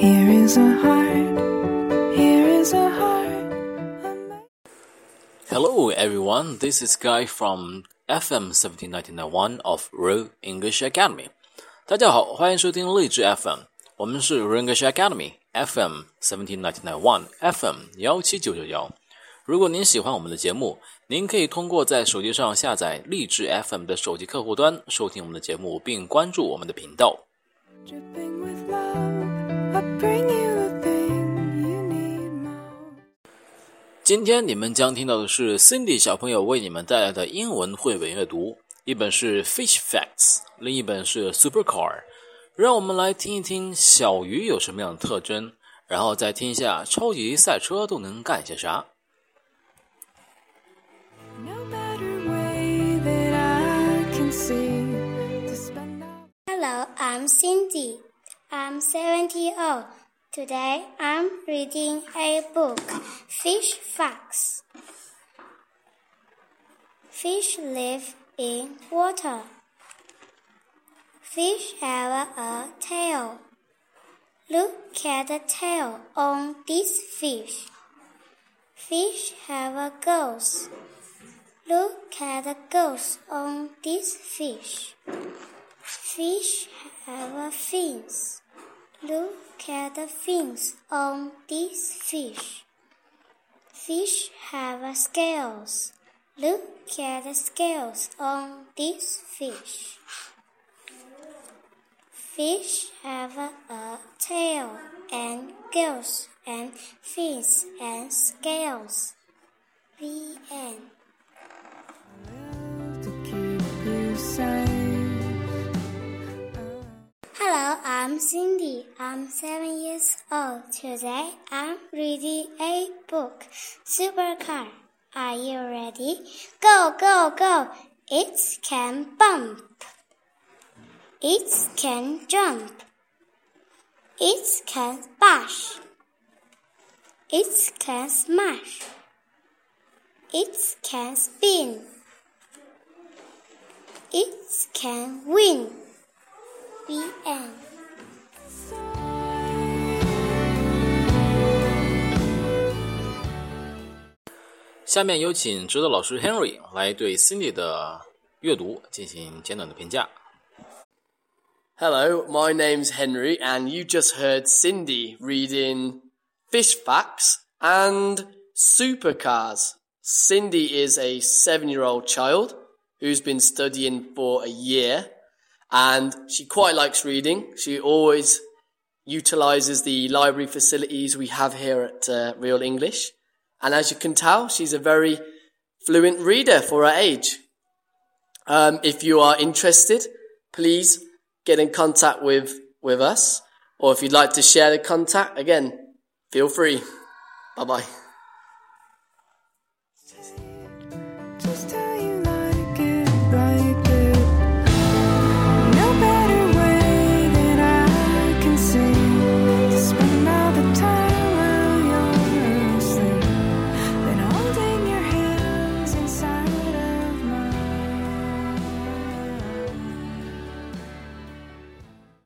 Here is a high. Here is a high. Hello, everyone. This is Guy from FM 1799.1 of Rural English Academy. 大家好，欢迎收听励志 FM。我们是 Rural English Academy FM 1799.1 FM 幺七九九幺。如果您喜欢我们的节目，您可以通过在手机上下载励志 FM 的手机客户端收听我们的节目，并关注我们的频道。今天你们将听到的是 Cindy 小朋友为你们带来的英文绘本阅读，一本是 Fish Facts，另一本是 Supercar。让我们来听一听小鱼有什么样的特征，然后再听一下超级赛车都能干些啥。Hello, I'm Cindy. I'm 70 old. Today I'm reading a book, Fish Facts. Fish live in water. Fish have a tail. Look at the tail on this fish. Fish have a gills. Look at the gills on this fish. Fish have fins. Look at the fins on this fish. Fish have scales. Look at the scales on this fish. Fish have a tail and gills and fins and scales. The end. I'm Cindy. I'm seven years old. Today I'm reading a book, Supercar. Are you ready? Go, go, go! It can bump. It can jump. It can bash. It can smash. It can spin. It can win. The end. 下面有请指导老师 Henry 来对 Cindy 的阅读进行简短的评价。 Hello, my name's Henry, and you just heard Cindy reading Fish Facts and Supercars. Cindy is a seven year old child who's been studying for a year, and she quite likes reading. She always utilizes the library facilities we have here at uh, Real English. And as you can tell, she's a very fluent reader for her age. Um, if you are interested, please get in contact with, with us. Or if you'd like to share the contact, again, feel free. Bye bye.